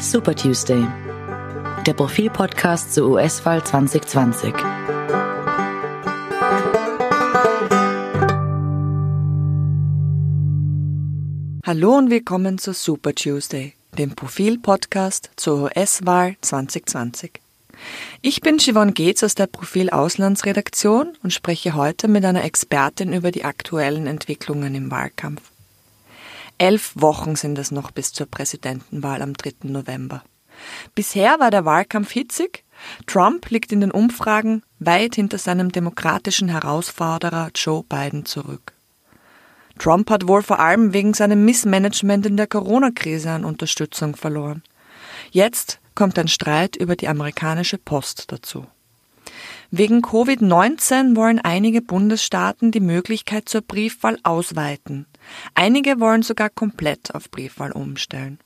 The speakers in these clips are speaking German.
Super Tuesday, der Profilpodcast zur US-Wahl 2020. Hallo und willkommen zu Super Tuesday, dem Profilpodcast zur US-Wahl 2020. Ich bin Siobhan Geetz aus der Profil Auslandsredaktion und spreche heute mit einer Expertin über die aktuellen Entwicklungen im Wahlkampf. Elf Wochen sind es noch bis zur Präsidentenwahl am 3. November. Bisher war der Wahlkampf hitzig. Trump liegt in den Umfragen weit hinter seinem demokratischen Herausforderer Joe Biden zurück. Trump hat wohl vor allem wegen seinem Missmanagement in der Corona-Krise an Unterstützung verloren. Jetzt kommt ein Streit über die amerikanische Post dazu. Wegen Covid-19 wollen einige Bundesstaaten die Möglichkeit zur Briefwahl ausweiten. Einige wollen sogar komplett auf Briefwahl umstellen.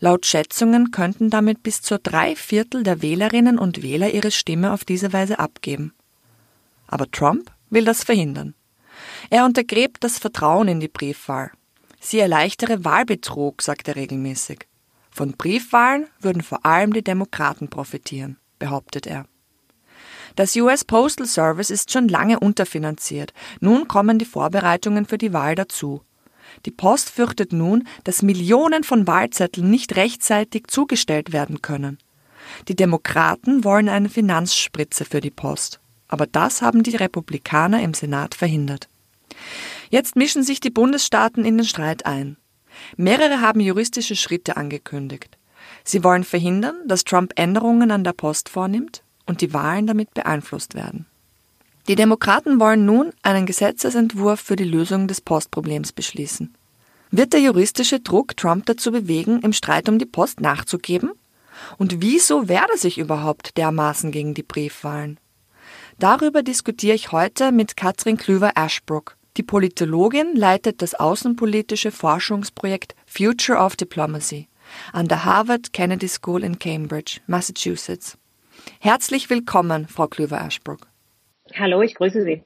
Laut Schätzungen könnten damit bis zu drei Viertel der Wählerinnen und Wähler ihre Stimme auf diese Weise abgeben. Aber Trump will das verhindern. Er untergräbt das Vertrauen in die Briefwahl. Sie erleichtere Wahlbetrug, sagt er regelmäßig. Von Briefwahlen würden vor allem die Demokraten profitieren, behauptet er. Das US Postal Service ist schon lange unterfinanziert. Nun kommen die Vorbereitungen für die Wahl dazu. Die Post fürchtet nun, dass Millionen von Wahlzetteln nicht rechtzeitig zugestellt werden können. Die Demokraten wollen eine Finanzspritze für die Post. Aber das haben die Republikaner im Senat verhindert. Jetzt mischen sich die Bundesstaaten in den Streit ein. Mehrere haben juristische Schritte angekündigt. Sie wollen verhindern, dass Trump Änderungen an der Post vornimmt und die Wahlen damit beeinflusst werden. Die Demokraten wollen nun einen Gesetzesentwurf für die Lösung des Postproblems beschließen. Wird der juristische Druck Trump dazu bewegen, im Streit um die Post nachzugeben? Und wieso wehrt er sich überhaupt dermaßen gegen die Briefwahlen? Darüber diskutiere ich heute mit Katrin Klüver-Ashbrook. Die Politologin leitet das außenpolitische Forschungsprojekt Future of Diplomacy an der Harvard Kennedy School in Cambridge, Massachusetts. Herzlich willkommen, Frau Klüver-Ashbrook. Hallo, ich grüße Sie.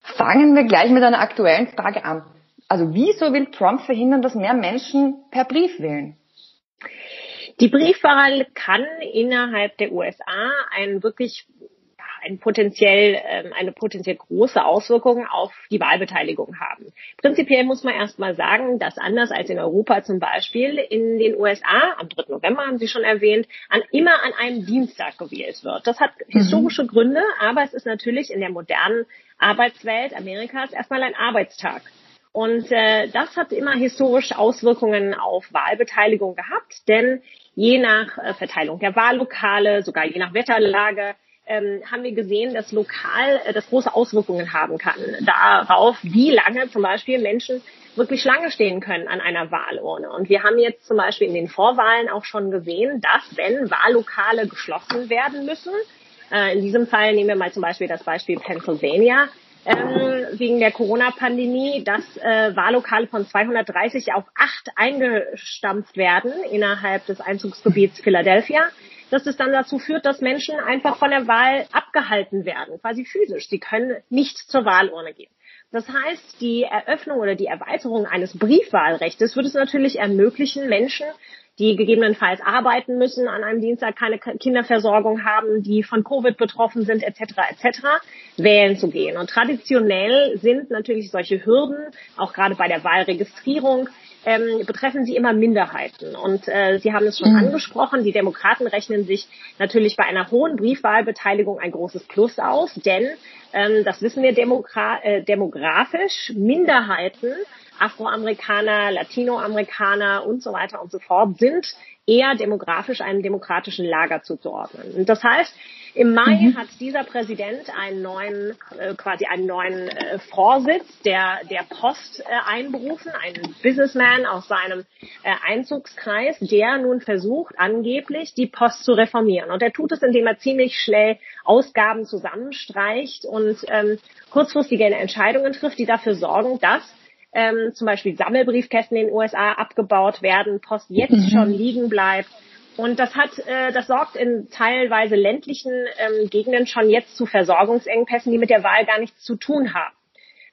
Fangen wir gleich mit einer aktuellen Frage an. Also wieso will Trump verhindern, dass mehr Menschen per Brief wählen? Die Briefwahl kann innerhalb der USA ein wirklich ein potenziell, ähm, eine potenziell große Auswirkung auf die Wahlbeteiligung haben. Prinzipiell muss man erstmal sagen, dass anders als in Europa zum Beispiel in den USA, am 3. November haben Sie schon erwähnt, an, immer an einem Dienstag gewählt wird. Das hat mhm. historische mhm. Gründe, aber es ist natürlich in der modernen Arbeitswelt Amerikas erstmal ein Arbeitstag. Und äh, das hat immer historisch Auswirkungen auf Wahlbeteiligung gehabt, denn je nach äh, Verteilung der Wahllokale, sogar je nach Wetterlage, ähm, haben wir gesehen, dass lokal äh, das große Auswirkungen haben kann darauf, wie lange zum Beispiel Menschen wirklich Schlange stehen können an einer Wahlurne. Und wir haben jetzt zum Beispiel in den Vorwahlen auch schon gesehen, dass wenn Wahllokale geschlossen werden müssen, äh, in diesem Fall nehmen wir mal zum Beispiel das Beispiel Pennsylvania, ähm, wegen der Corona-Pandemie, dass äh, Wahllokale von 230 auf 8 eingestampft werden innerhalb des Einzugsgebiets Philadelphia dass es dann dazu führt, dass Menschen einfach von der Wahl abgehalten werden, quasi physisch. Sie können nicht zur Wahlurne gehen. Das heißt, die Eröffnung oder die Erweiterung eines Briefwahlrechts würde es natürlich ermöglichen, Menschen, die gegebenenfalls arbeiten müssen, an einem Dienstag keine Kinderversorgung haben, die von Covid betroffen sind, etc., etc., wählen zu gehen. Und traditionell sind natürlich solche Hürden, auch gerade bei der Wahlregistrierung, ähm, betreffen sie immer Minderheiten. Und äh, Sie haben es schon mhm. angesprochen, die Demokraten rechnen sich natürlich bei einer hohen Briefwahlbeteiligung ein großes Plus aus, denn ähm, das wissen wir demogra äh, demografisch, Minderheiten, Afroamerikaner, Latinoamerikaner und so weiter und so fort sind eher demografisch einem demokratischen Lager zuzuordnen. Und das heißt, im Mai mhm. hat dieser Präsident einen neuen, äh, quasi einen neuen äh, Vorsitz der, der Post äh, einberufen, einen Businessman aus seinem äh, Einzugskreis, der nun versucht, angeblich die Post zu reformieren. Und er tut es, indem er ziemlich schnell Ausgaben zusammenstreicht und ähm, kurzfristige Entscheidungen trifft, die dafür sorgen, dass ähm, zum Beispiel Sammelbriefkästen in den USA abgebaut werden, Post jetzt mhm. schon liegen bleibt und das hat, äh, das sorgt in teilweise ländlichen ähm, Gegenden schon jetzt zu Versorgungsengpässen, die mit der Wahl gar nichts zu tun haben.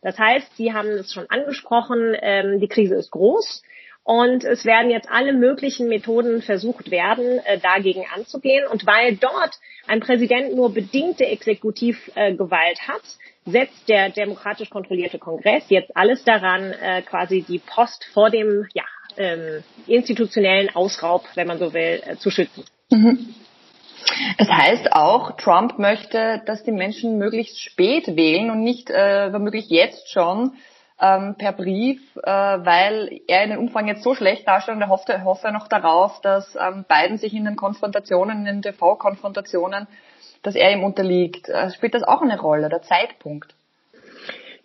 Das heißt, Sie haben es schon angesprochen, ähm, die Krise ist groß. Und es werden jetzt alle möglichen Methoden versucht werden, äh, dagegen anzugehen. Und weil dort ein Präsident nur bedingte Exekutivgewalt äh, hat, setzt der demokratisch kontrollierte Kongress jetzt alles daran, äh, quasi die Post vor dem ja, ähm, institutionellen Ausraub, wenn man so will, äh, zu schützen. Mhm. Das heißt auch, Trump möchte, dass die Menschen möglichst spät wählen und nicht äh, womöglich jetzt schon ähm, per Brief, äh, weil er in den Umfang jetzt so schlecht darstellt und er hofft, er hofft noch darauf, dass ähm, Biden sich in den Konfrontationen, in den TV-Konfrontationen, dass er ihm unterliegt. Äh, spielt das auch eine Rolle, der Zeitpunkt?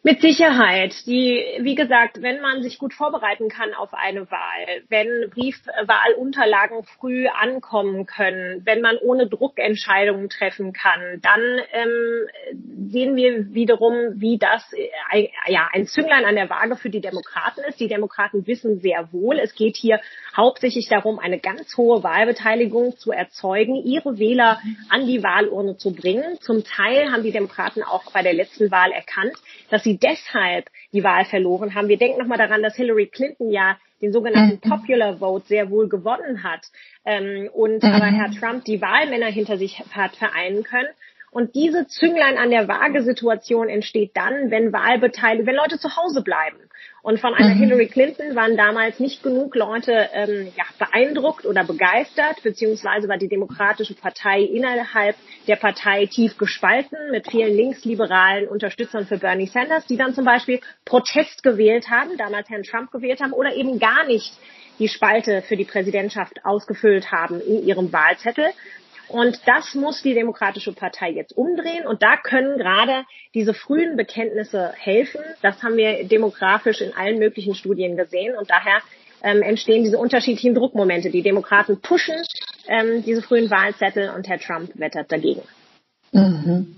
Mit Sicherheit. Die, wie gesagt, wenn man sich gut vorbereiten kann auf eine Wahl, wenn Briefwahlunterlagen früh ankommen können, wenn man ohne Druck Entscheidungen treffen kann, dann ähm, sehen wir wiederum, wie das äh, ja ein Zünglein an der Waage für die Demokraten ist. Die Demokraten wissen sehr wohl, es geht hier hauptsächlich darum, eine ganz hohe Wahlbeteiligung zu erzeugen, ihre Wähler an die Wahlurne zu bringen. Zum Teil haben die Demokraten auch bei der letzten Wahl erkannt, dass sie deshalb die Wahl verloren haben. Wir denken nochmal daran, dass Hillary Clinton ja den sogenannten mhm. Popular Vote sehr wohl gewonnen hat ähm, und mhm. aber Herr Trump die Wahlmänner hinter sich hat vereinen können. Und diese Zünglein an der Waage-Situation entsteht dann, wenn Wahlbeteiligte, wenn Leute zu Hause bleiben. Und von einer mhm. Hillary Clinton waren damals nicht genug Leute ähm, ja, beeindruckt oder begeistert, beziehungsweise war die Demokratische Partei innerhalb der Partei tief gespalten mit vielen linksliberalen Unterstützern für Bernie Sanders, die dann zum Beispiel Protest gewählt haben, damals Herrn Trump gewählt haben oder eben gar nicht die Spalte für die Präsidentschaft ausgefüllt haben in ihrem Wahlzettel. Und das muss die Demokratische Partei jetzt umdrehen. Und da können gerade diese frühen Bekenntnisse helfen. Das haben wir demografisch in allen möglichen Studien gesehen. Und daher ähm, entstehen diese unterschiedlichen Druckmomente. Die Demokraten pushen ähm, diese frühen Wahlzettel und Herr Trump wettert dagegen. Mhm.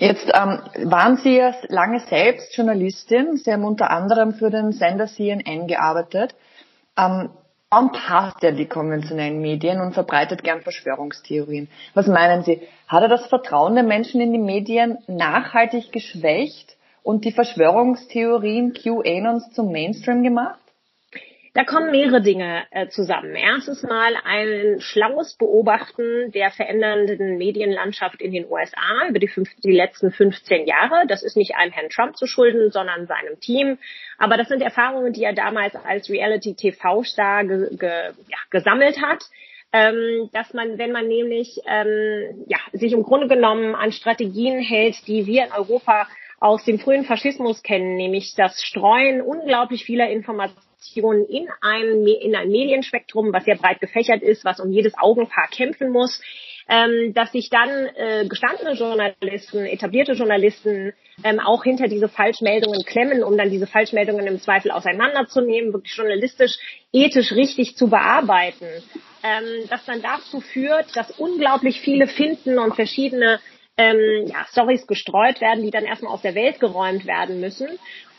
Jetzt ähm, waren Sie ja lange selbst Journalistin. Sie haben unter anderem für den Sender CNN gearbeitet. Ähm, Trump hasst ja die konventionellen Medien und verbreitet gern Verschwörungstheorien. Was meinen Sie? Hat er das Vertrauen der Menschen in die Medien nachhaltig geschwächt und die Verschwörungstheorien QAnons zum Mainstream gemacht? Da kommen mehrere Dinge äh, zusammen. Erstens mal ein schlaues Beobachten der verändernden Medienlandschaft in den USA über die, fünf, die letzten 15 Jahre. Das ist nicht einem Herrn Trump zu schulden, sondern seinem Team. Aber das sind Erfahrungen, die er damals als Reality-TV-Star ge, ge, ja, gesammelt hat. Ähm, dass man, wenn man nämlich ähm, ja, sich im Grunde genommen an Strategien hält, die wir in Europa aus dem frühen Faschismus kennen, nämlich das Streuen unglaublich vieler Informationen Informationen in ein, in ein Medienspektrum, was sehr breit gefächert ist, was um jedes Augenpaar kämpfen muss, ähm, dass sich dann äh, gestandene Journalisten, etablierte Journalisten ähm, auch hinter diese Falschmeldungen klemmen, um dann diese Falschmeldungen im Zweifel auseinanderzunehmen, wirklich journalistisch, ethisch richtig zu bearbeiten, ähm, das dann dazu führt, dass unglaublich viele finden und verschiedene ähm, ja, Stories gestreut werden, die dann erstmal aus der Welt geräumt werden müssen.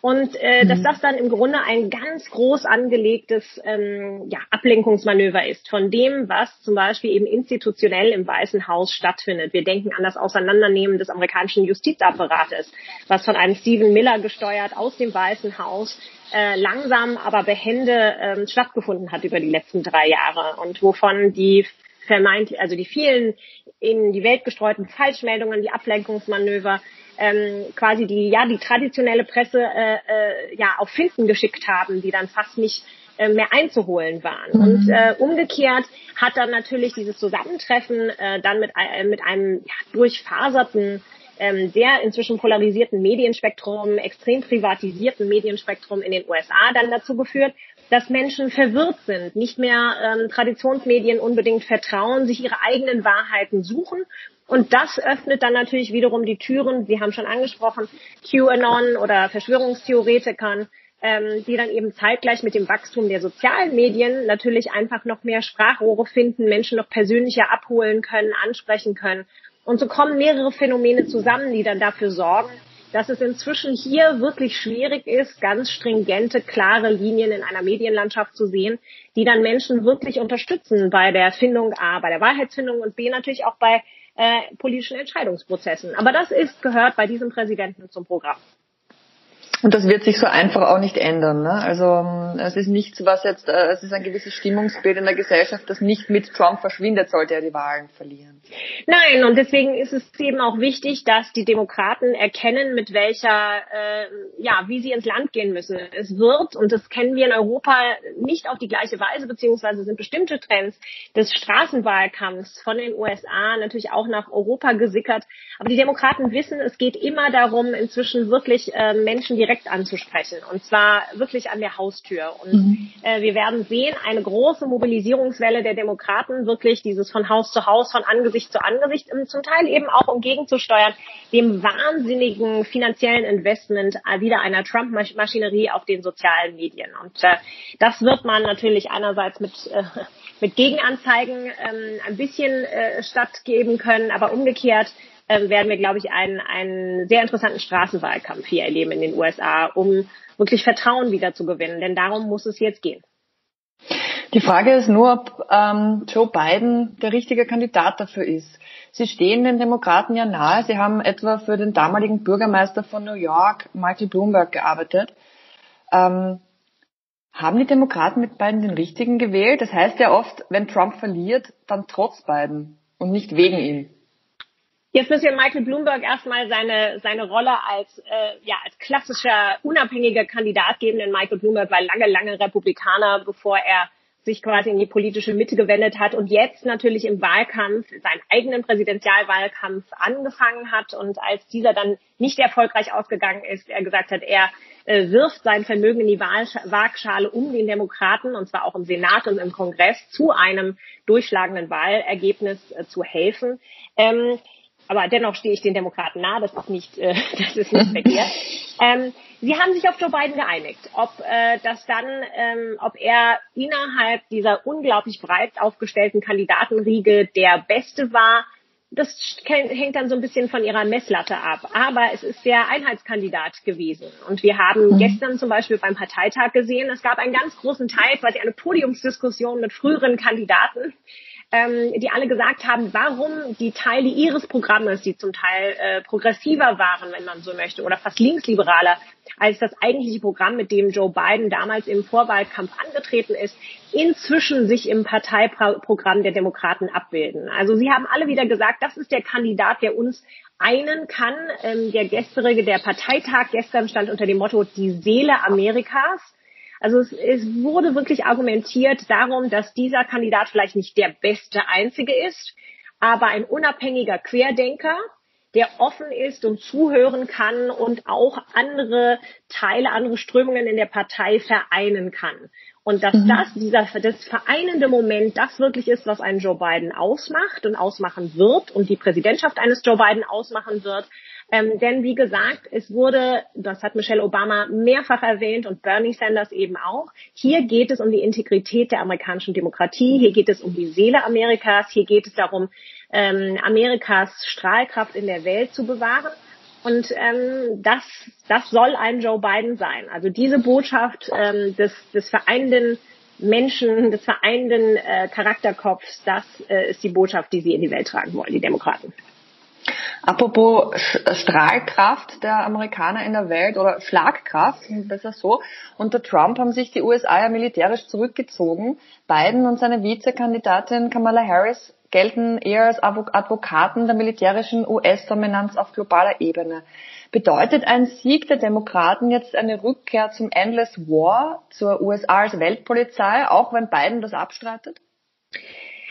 Und äh, mhm. dass das dann im Grunde ein ganz groß angelegtes ähm, ja, Ablenkungsmanöver ist von dem, was zum Beispiel eben institutionell im Weißen Haus stattfindet. Wir denken an das Auseinandernehmen des amerikanischen Justizapparates, was von einem Stephen Miller gesteuert aus dem Weißen Haus äh, langsam, aber behende ähm, stattgefunden hat über die letzten drei Jahre und wovon die vermeint, also die vielen in die Welt gestreuten Falschmeldungen, die Ablenkungsmanöver, ähm, quasi die ja die traditionelle Presse äh, äh, ja auf Finden geschickt haben, die dann fast nicht äh, mehr einzuholen waren. Mhm. Und äh, umgekehrt hat dann natürlich dieses Zusammentreffen äh, dann mit, äh, mit einem ja, durchfaserten ähm, sehr inzwischen polarisierten Medienspektrum, extrem privatisierten Medienspektrum in den USA dann dazu geführt, dass Menschen verwirrt sind, nicht mehr ähm, Traditionsmedien unbedingt vertrauen, sich ihre eigenen Wahrheiten suchen. Und das öffnet dann natürlich wiederum die Türen, Sie haben schon angesprochen, QAnon oder Verschwörungstheoretikern, ähm, die dann eben zeitgleich mit dem Wachstum der sozialen Medien natürlich einfach noch mehr Sprachrohre finden, Menschen noch persönlicher abholen können, ansprechen können. Und so kommen mehrere Phänomene zusammen, die dann dafür sorgen, dass es inzwischen hier wirklich schwierig ist, ganz stringente, klare Linien in einer Medienlandschaft zu sehen, die dann Menschen wirklich unterstützen bei der Findung A, bei der Wahrheitsfindung und B natürlich auch bei äh, politischen Entscheidungsprozessen. Aber das ist gehört bei diesem Präsidenten zum Programm. Und das wird sich so einfach auch nicht ändern. Ne? Also ähm, es ist nichts, was jetzt, äh, es ist ein gewisses Stimmungsbild in der Gesellschaft, das nicht mit Trump verschwindet, sollte er die Wahlen verlieren. Nein, und deswegen ist es eben auch wichtig, dass die Demokraten erkennen, mit welcher, äh, ja, wie sie ins Land gehen müssen. Es wird, und das kennen wir in Europa nicht auf die gleiche Weise, beziehungsweise sind bestimmte Trends des Straßenwahlkampfs von den USA natürlich auch nach Europa gesickert. Aber die Demokraten wissen, es geht immer darum, inzwischen wirklich äh, Menschen direkt direkt anzusprechen und zwar wirklich an der Haustür. Und mhm. äh, wir werden sehen, eine große Mobilisierungswelle der Demokraten, wirklich dieses von Haus zu Haus, von Angesicht zu Angesicht, zum Teil eben auch um gegenzusteuern, dem wahnsinnigen finanziellen Investment äh, wieder einer Trump-Maschinerie auf den sozialen Medien. Und äh, das wird man natürlich einerseits mit äh, mit Gegenanzeigen ähm, ein bisschen äh, stattgeben können, aber umgekehrt ähm, werden wir, glaube ich, einen, einen sehr interessanten Straßenwahlkampf hier erleben in den USA, um wirklich Vertrauen wieder zu gewinnen. Denn darum muss es jetzt gehen. Die Frage ist nur, ob ähm, Joe Biden der richtige Kandidat dafür ist. Sie stehen den Demokraten ja nahe. Sie haben etwa für den damaligen Bürgermeister von New York, Michael Bloomberg, gearbeitet. Ähm, haben die Demokraten mit Biden den richtigen gewählt? Das heißt ja oft, wenn Trump verliert, dann trotz Biden und nicht wegen ihm. Jetzt müssen wir Michael Bloomberg erstmal seine, seine Rolle als, äh, ja, als klassischer unabhängiger Kandidat geben, denn Michael Bloomberg war lange, lange Republikaner, bevor er sich quasi in die politische Mitte gewendet hat und jetzt natürlich im Wahlkampf, seinen eigenen Präsidentialwahlkampf angefangen hat und als dieser dann nicht erfolgreich ausgegangen ist, er gesagt hat, er äh, wirft sein Vermögen in die Waagschale, um den Demokraten, und zwar auch im Senat und im Kongress, zu einem durchschlagenden Wahlergebnis äh, zu helfen. Ähm, aber dennoch stehe ich den Demokraten nahe, das ist nicht, äh, das ist nicht verkehrt. Ähm, sie haben sich auf Joe Biden geeinigt, ob äh, das dann, ähm, ob er innerhalb dieser unglaublich breit aufgestellten Kandidatenriege der Beste war. Das hängt dann so ein bisschen von ihrer Messlatte ab. Aber es ist der Einheitskandidat gewesen. Und wir haben mhm. gestern zum Beispiel beim Parteitag gesehen, es gab einen ganz großen Teil, quasi eine Podiumsdiskussion mit früheren Kandidaten, ähm, die alle gesagt haben, warum die Teile ihres Programmes, die zum Teil äh, progressiver waren, wenn man so möchte, oder fast linksliberaler als das eigentliche Programm, mit dem Joe Biden damals im Vorwahlkampf angetreten ist, inzwischen sich im Parteiprogramm der Demokraten abbilden. Also sie haben alle wieder gesagt, das ist der Kandidat, der uns einen kann. Ähm, der gestrige, der Parteitag gestern stand unter dem Motto Die Seele Amerikas. Also es, es wurde wirklich argumentiert darum, dass dieser Kandidat vielleicht nicht der beste Einzige ist, aber ein unabhängiger Querdenker, der offen ist und zuhören kann und auch andere Teile, andere Strömungen in der Partei vereinen kann. Und dass mhm. das, dieser, das vereinende Moment, das wirklich ist, was einen Joe Biden ausmacht und ausmachen wird und die Präsidentschaft eines Joe Biden ausmachen wird, ähm, denn wie gesagt, es wurde, das hat Michelle Obama mehrfach erwähnt und Bernie Sanders eben auch, hier geht es um die Integrität der amerikanischen Demokratie, hier geht es um die Seele Amerikas, hier geht es darum, ähm, Amerikas Strahlkraft in der Welt zu bewahren. Und ähm, das, das soll ein Joe Biden sein. Also diese Botschaft ähm, des, des vereinenden Menschen, des vereinenden äh, Charakterkopfs, das äh, ist die Botschaft, die sie in die Welt tragen wollen, die Demokraten. Apropos Strahlkraft der Amerikaner in der Welt oder Schlagkraft, besser so. Unter Trump haben sich die USA ja militärisch zurückgezogen. Biden und seine Vizekandidatin Kamala Harris gelten eher als Advokaten der militärischen US-Dominanz auf globaler Ebene. Bedeutet ein Sieg der Demokraten jetzt eine Rückkehr zum Endless War, zur USA als Weltpolizei, auch wenn Biden das abstreitet?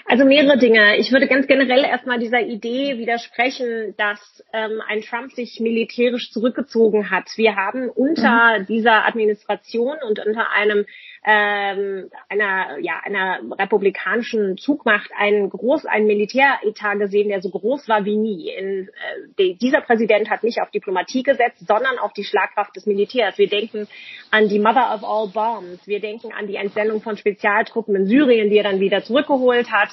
Also mehrere Dinge. Ich würde ganz generell erstmal dieser Idee widersprechen, dass ähm, ein Trump sich militärisch zurückgezogen hat. Wir haben unter mhm. dieser Administration und unter einem ähm, einer, ja, einer republikanischen Zugmacht einen groß, einen Militäretat gesehen, der so groß war wie nie. In, äh, die, dieser Präsident hat nicht auf Diplomatie gesetzt, sondern auf die Schlagkraft des Militärs. Wir denken an die Mother of all Bombs. Wir denken an die Entsendung von Spezialtruppen in Syrien, die er dann wieder zurückgeholt hat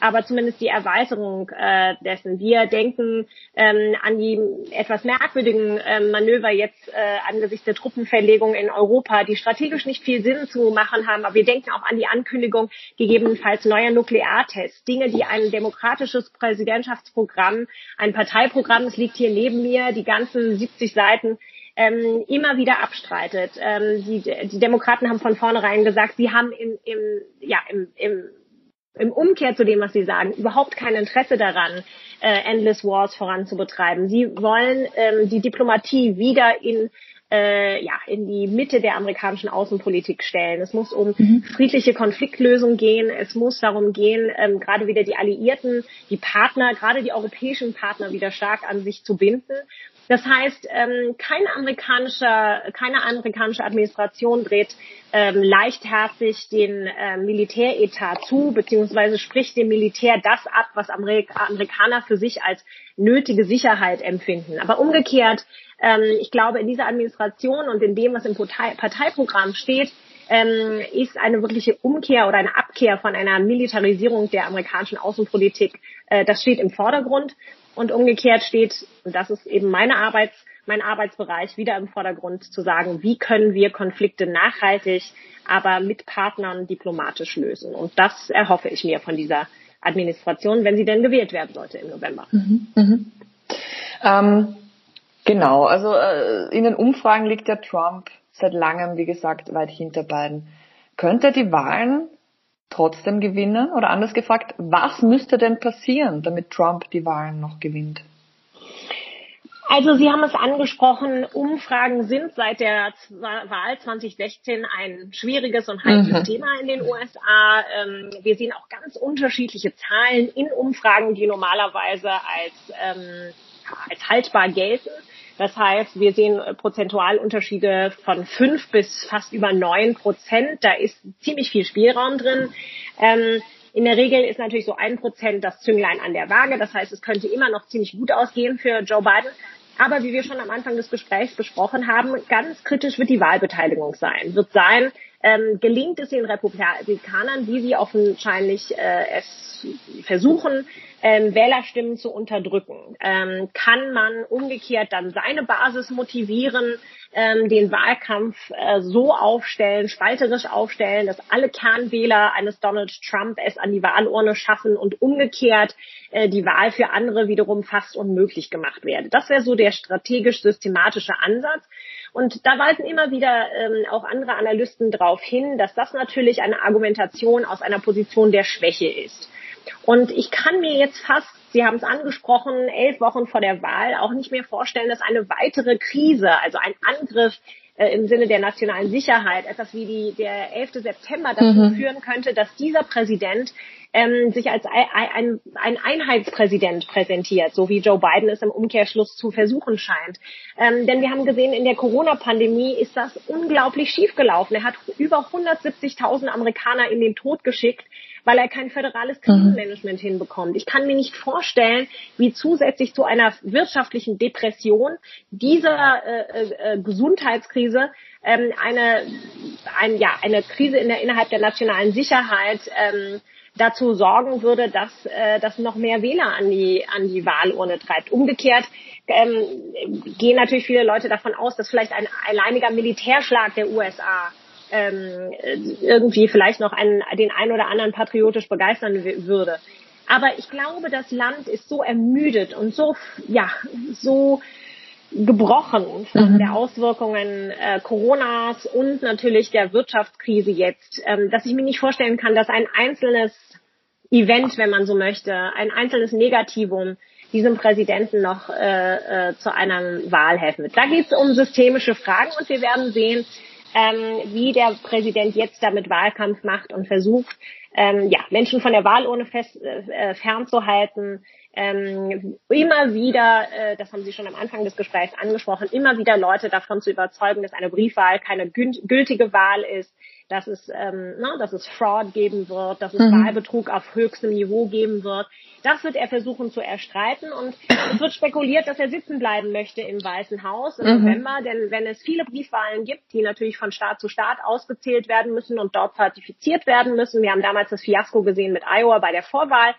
aber zumindest die Erweiterung äh, dessen. Wir denken ähm, an die etwas merkwürdigen äh, Manöver jetzt äh, angesichts der Truppenverlegung in Europa, die strategisch nicht viel Sinn zu machen haben, aber wir denken auch an die Ankündigung gegebenenfalls neuer Nukleartests, Dinge, die ein demokratisches Präsidentschaftsprogramm, ein Parteiprogramm, es liegt hier neben mir, die ganzen 70 Seiten ähm, immer wieder abstreitet. Ähm, die, die Demokraten haben von vornherein gesagt, sie haben im, im, ja, im, im im Umkehr zu dem, was Sie sagen, überhaupt kein Interesse daran, äh, Endless Wars voranzubetreiben. Sie wollen ähm, die Diplomatie wieder in äh, ja, in die Mitte der amerikanischen Außenpolitik stellen. Es muss um mhm. friedliche Konfliktlösung gehen. Es muss darum gehen, ähm, gerade wieder die Alliierten, die Partner, gerade die europäischen Partner wieder stark an sich zu binden. Das heißt, ähm, keine amerikanische, keine amerikanische Administration dreht ähm, leichtherzig den äh, Militäretat zu, beziehungsweise spricht dem Militär das ab, was Amerik Amerikaner für sich als nötige Sicherheit empfinden. Aber umgekehrt, ähm, ich glaube, in dieser Administration und in dem, was im Partei Parteiprogramm steht, ähm, ist eine wirkliche Umkehr oder eine Abkehr von einer Militarisierung der amerikanischen Außenpolitik, äh, das steht im Vordergrund. Und umgekehrt steht, und das ist eben meine Arbeits, mein Arbeitsbereich, wieder im Vordergrund zu sagen, wie können wir Konflikte nachhaltig, aber mit Partnern diplomatisch lösen. Und das erhoffe ich mir von dieser Administration, wenn sie denn gewählt werden sollte im November. Mhm, mhm. Ähm, genau, also äh, in den Umfragen liegt der Trump seit langem, wie gesagt, weit hinter beiden. Könnte die Wahlen trotzdem gewinnen? Oder anders gefragt, was müsste denn passieren, damit Trump die Wahlen noch gewinnt? Also Sie haben es angesprochen, Umfragen sind seit der Wahl 2016 ein schwieriges und heikles mhm. Thema in den USA. Ähm, wir sehen auch ganz unterschiedliche Zahlen in Umfragen, die normalerweise als, ähm, als haltbar gelten. Das heißt, wir sehen äh, Prozentualunterschiede von fünf bis fast über neun Prozent. Da ist ziemlich viel Spielraum drin. Ähm, in der Regel ist natürlich so ein Prozent das Zünglein an der Waage. Das heißt, es könnte immer noch ziemlich gut ausgehen für Joe Biden. Aber wie wir schon am Anfang des Gesprächs besprochen haben, ganz kritisch wird die Wahlbeteiligung sein. Wird sein, ähm, gelingt es den Republikanern, wie sie offensichtlich äh, es versuchen, ähm, Wählerstimmen zu unterdrücken? Ähm, kann man umgekehrt dann seine Basis motivieren, ähm, den Wahlkampf äh, so aufstellen, spalterisch aufstellen, dass alle Kernwähler eines Donald Trump es an die Wahlurne schaffen und umgekehrt äh, die Wahl für andere wiederum fast unmöglich gemacht werde. Das wäre so der strategisch-systematische Ansatz. Und da weisen immer wieder ähm, auch andere Analysten darauf hin, dass das natürlich eine Argumentation aus einer Position der Schwäche ist. Und ich kann mir jetzt fast, Sie haben es angesprochen, elf Wochen vor der Wahl auch nicht mehr vorstellen, dass eine weitere Krise, also ein Angriff äh, im Sinne der nationalen Sicherheit, etwas wie die, der 11. September dazu mhm. führen könnte, dass dieser Präsident ähm, sich als ein, ein Einheitspräsident präsentiert, so wie Joe Biden es im Umkehrschluss zu versuchen scheint. Ähm, denn wir haben gesehen, in der Corona-Pandemie ist das unglaublich schiefgelaufen. Er hat über 170.000 Amerikaner in den Tod geschickt, weil er kein föderales mhm. Krisenmanagement mhm. hinbekommt. Ich kann mir nicht vorstellen, wie zusätzlich zu einer wirtschaftlichen Depression dieser äh, äh, Gesundheitskrise ähm, eine, ein, ja, eine Krise in der, innerhalb der nationalen Sicherheit ähm, dazu sorgen würde, dass äh, das noch mehr Wähler an die an die Wahlurne treibt. Umgekehrt ähm, gehen natürlich viele Leute davon aus, dass vielleicht ein alleiniger Militärschlag der USA ähm, irgendwie vielleicht noch einen, den einen oder anderen patriotisch begeistern würde. Aber ich glaube, das Land ist so ermüdet und so, ja, so gebrochen von mhm. der Auswirkungen äh, Coronas und natürlich der Wirtschaftskrise jetzt, ähm, dass ich mir nicht vorstellen kann, dass ein einzelnes Event, wenn man so möchte, ein einzelnes Negativum diesem Präsidenten noch äh, äh, zu einer Wahl helfen wird. Da geht es um systemische Fragen und wir werden sehen, ähm, wie der Präsident jetzt damit Wahlkampf macht und versucht, ähm, ja, Menschen von der Wahlurne fest, äh, fernzuhalten, ähm, immer wieder, äh, das haben Sie schon am Anfang des Gesprächs angesprochen, immer wieder Leute davon zu überzeugen, dass eine Briefwahl keine gültige Wahl ist, dass es, ähm, na, dass es Fraud geben wird, dass es mhm. Wahlbetrug auf höchstem Niveau geben wird. Das wird er versuchen zu erstreiten und es wird spekuliert, dass er sitzen bleiben möchte im Weißen Haus im mhm. November, denn wenn es viele Briefwahlen gibt, die natürlich von Staat zu Staat ausgezählt werden müssen und dort zertifiziert werden müssen, wir haben damals das Fiasko gesehen mit Iowa bei der Vorwahl,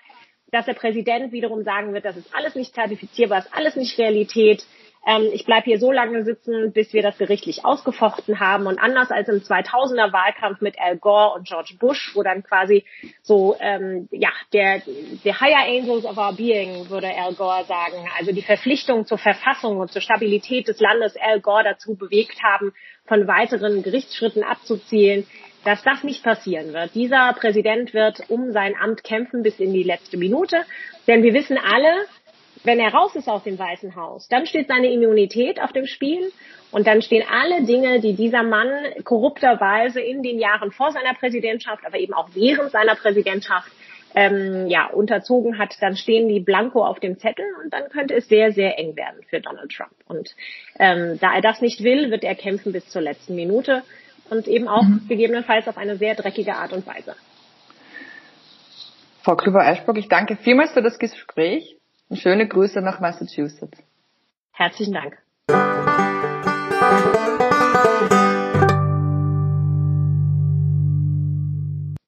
dass der Präsident wiederum sagen wird, das ist alles nicht zertifizierbar, ist alles nicht Realität, ähm, ich bleibe hier so lange sitzen, bis wir das gerichtlich ausgefochten haben. Und anders als im 2000er Wahlkampf mit Al Gore und George Bush, wo dann quasi so, ähm, ja, der, der Higher Angels of Our Being, würde Al Gore sagen, also die Verpflichtung zur Verfassung und zur Stabilität des Landes Al Gore dazu bewegt haben, von weiteren Gerichtsschritten abzuzielen, dass das nicht passieren wird. Dieser Präsident wird um sein Amt kämpfen bis in die letzte Minute, denn wir wissen alle, wenn er raus ist aus dem Weißen Haus, dann steht seine Immunität auf dem Spiel und dann stehen alle Dinge, die dieser Mann korrupterweise in den Jahren vor seiner Präsidentschaft, aber eben auch während seiner Präsidentschaft ähm, ja, unterzogen hat, dann stehen die blanko auf dem Zettel und dann könnte es sehr, sehr eng werden für Donald Trump. Und ähm, da er das nicht will, wird er kämpfen bis zur letzten Minute und eben auch mhm. gegebenenfalls auf eine sehr dreckige Art und Weise. Frau Krüber-Eschbrock, ich danke vielmals für das Gespräch und schöne Grüße nach Massachusetts. Herzlichen Dank.